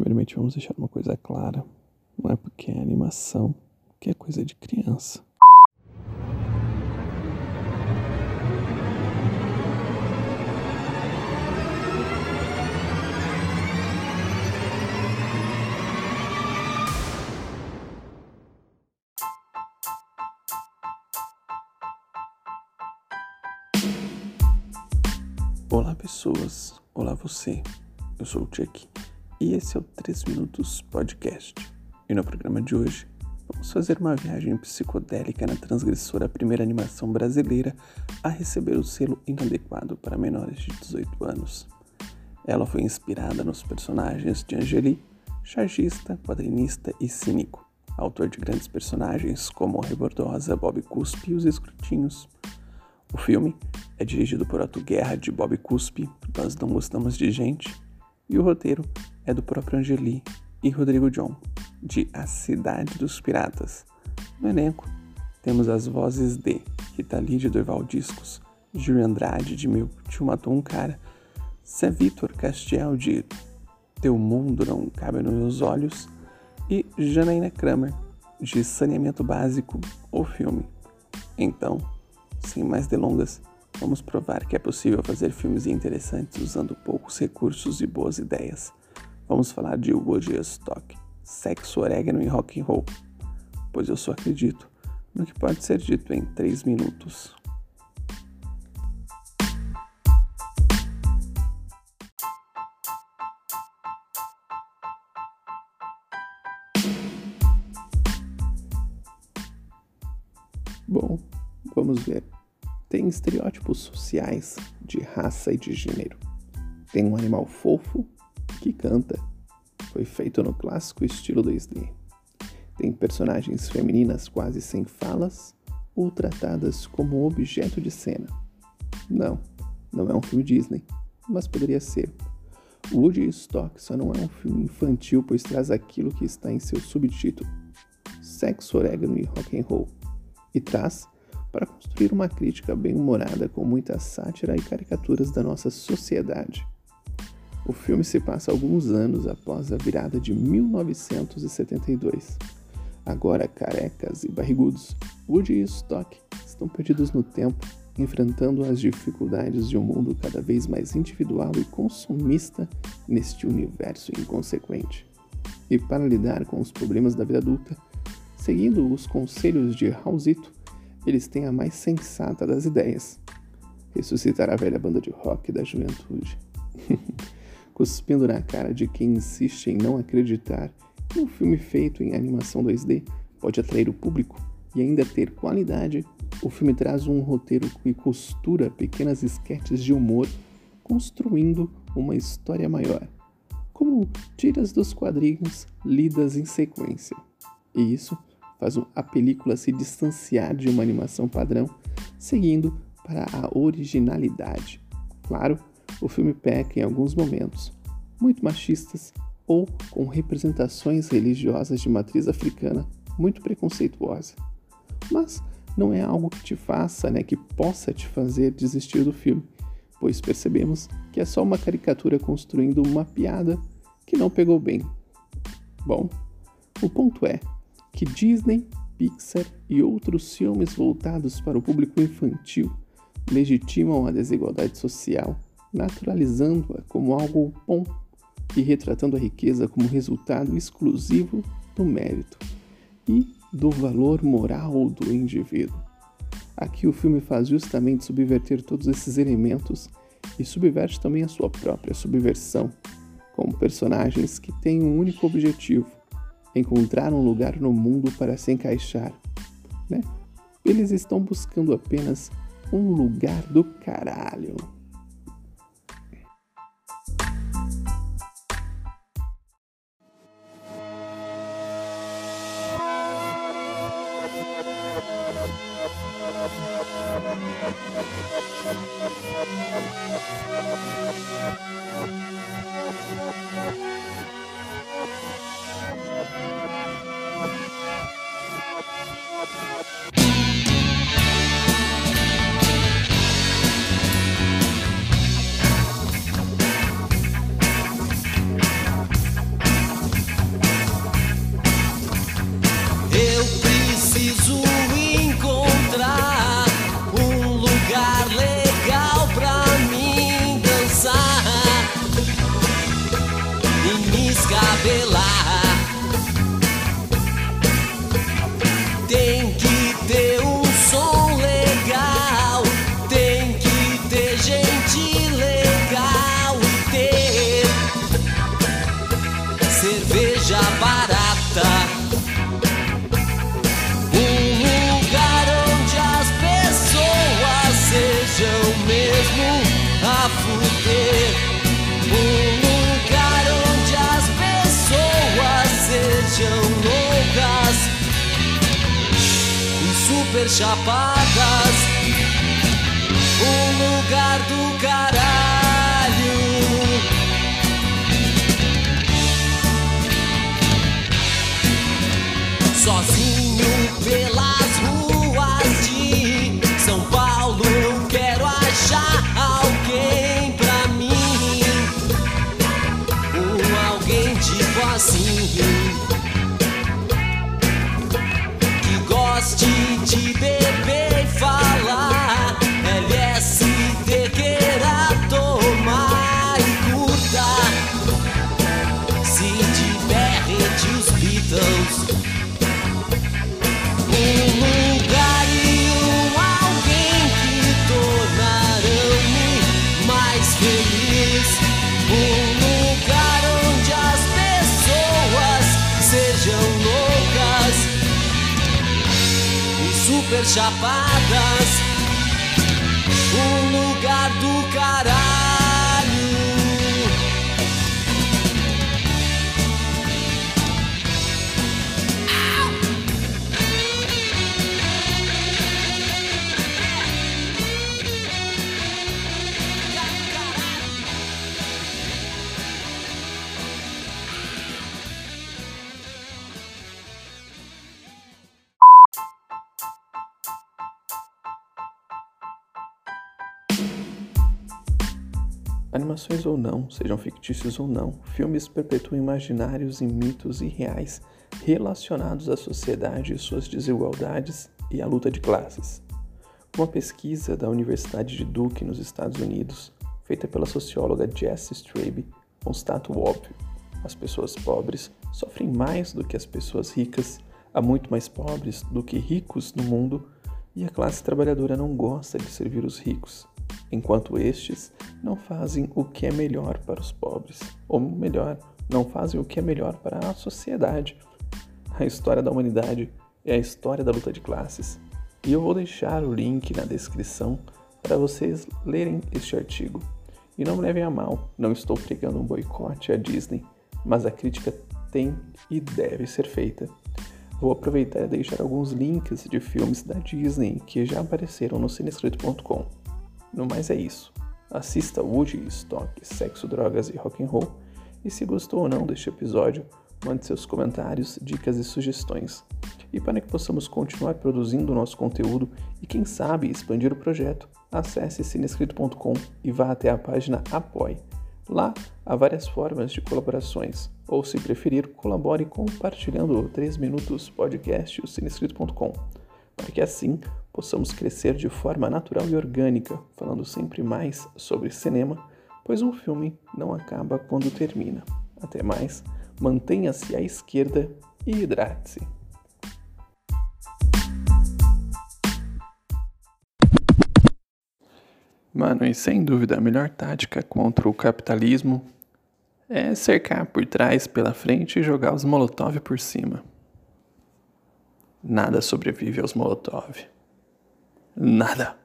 Primeiramente, vamos deixar uma coisa clara: não é porque é animação que é coisa de criança. Olá, pessoas. Olá, você. Eu sou o Chuck e esse é o 3 Minutos Podcast. E no programa de hoje, vamos fazer uma viagem psicodélica na transgressora primeira animação brasileira a receber o selo inadequado para menores de 18 anos. Ela foi inspirada nos personagens de Angeli, chargista, quadrinista e cínico, autor de grandes personagens como Rebordosa, Bob Cuspe e Os Escrutinhos. O filme é dirigido por Otto Guerra de Bob Cuspe, Nós Não Gostamos de Gente, e o roteiro é do próprio Angeli e Rodrigo John, de A Cidade dos Piratas. No elenco, temos as vozes de Rita Lee de Doival Discos, Júlio Andrade de Meu Tio Matou um Cara, Zé Vitor Castiel de Teu Mundo Não Cabe nos Meus Olhos e Janaína Kramer de Saneamento Básico, o filme. Então, sem mais delongas, vamos provar que é possível fazer filmes interessantes usando poucos recursos e boas ideias. Vamos falar de Woodstock, sexo, orégano e rock and roll, pois eu só acredito no que pode ser dito em 3 minutos. Bom, vamos ver. Tem estereótipos sociais de raça e de gênero. Tem um animal fofo que canta. Foi feito no clássico estilo 2D. Tem personagens femininas quase sem falas ou tratadas como objeto de cena. Não, não é um filme Disney, mas poderia ser. Woodstock só não é um filme infantil, pois traz aquilo que está em seu subtítulo: sexo, orégano e rock and roll, e traz para construir uma crítica bem-humorada com muita sátira e caricaturas da nossa sociedade. O filme se passa alguns anos após a virada de 1972. Agora carecas e barrigudos, Woody e Stock estão perdidos no tempo, enfrentando as dificuldades de um mundo cada vez mais individual e consumista neste universo inconsequente. E para lidar com os problemas da vida adulta, seguindo os conselhos de Raulzito, eles têm a mais sensata das ideias: ressuscitar a velha banda de rock da juventude. Cuspindo na cara de quem insiste em não acreditar que um filme feito em animação 2D pode atrair o público e ainda ter qualidade, o filme traz um roteiro que costura pequenas esquetes de humor, construindo uma história maior, como tiras dos quadrinhos lidas em sequência. E isso faz a película se distanciar de uma animação padrão, seguindo para a originalidade. Claro, o filme peca em alguns momentos, muito machistas ou com representações religiosas de matriz africana muito preconceituosa. Mas não é algo que te faça, né, que possa te fazer desistir do filme, pois percebemos que é só uma caricatura construindo uma piada que não pegou bem. Bom, o ponto é que Disney, Pixar e outros filmes voltados para o público infantil legitimam a desigualdade social, naturalizando-a como algo bom e retratando a riqueza como resultado exclusivo do mérito e do valor moral do indivíduo. Aqui o filme faz justamente subverter todos esses elementos e subverte também a sua própria subversão, como personagens que têm um único objetivo: encontrar um lugar no mundo para se encaixar. Né? Eles estão buscando apenas um lugar do caralho. Chapadas. Um lugar do caralho. Super chapadas. Um lugar do caralho. Animações ou não, sejam fictícios ou não, filmes perpetuam imaginários e mitos irreais relacionados à sociedade e suas desigualdades e à luta de classes. Uma pesquisa da Universidade de Duke, nos Estados Unidos, feita pela socióloga Jessie Strabe, constata o óbvio: as pessoas pobres sofrem mais do que as pessoas ricas, há muito mais pobres do que ricos no mundo, e a classe trabalhadora não gosta de servir os ricos enquanto estes não fazem o que é melhor para os pobres, ou melhor, não fazem o que é melhor para a sociedade. A história da humanidade é a história da luta de classes. E eu vou deixar o link na descrição para vocês lerem este artigo. E não me levem a mal, não estou pregando um boicote à Disney, mas a crítica tem e deve ser feita. Vou aproveitar e deixar alguns links de filmes da Disney que já apareceram no cinescrito.com. No mais é isso. Assista Woody, Stock, Sexo, Drogas e Rock and Roll. E se gostou ou não deste episódio, mande seus comentários, dicas e sugestões. E para que possamos continuar produzindo o nosso conteúdo e quem sabe expandir o projeto, acesse cinescrito.com e vá até a página Apoie. Lá há várias formas de colaborações, ou se preferir, colabore compartilhando o 3 Minutos Podcast o cinescrito.com, para que assim possamos crescer de forma natural e orgânica, falando sempre mais sobre cinema, pois um filme não acaba quando termina. Até mais, mantenha-se à esquerda e hidrate-se. Mano, e sem dúvida a melhor tática contra o capitalismo é cercar por trás, pela frente e jogar os molotov por cima. Nada sobrevive aos molotov. Nada.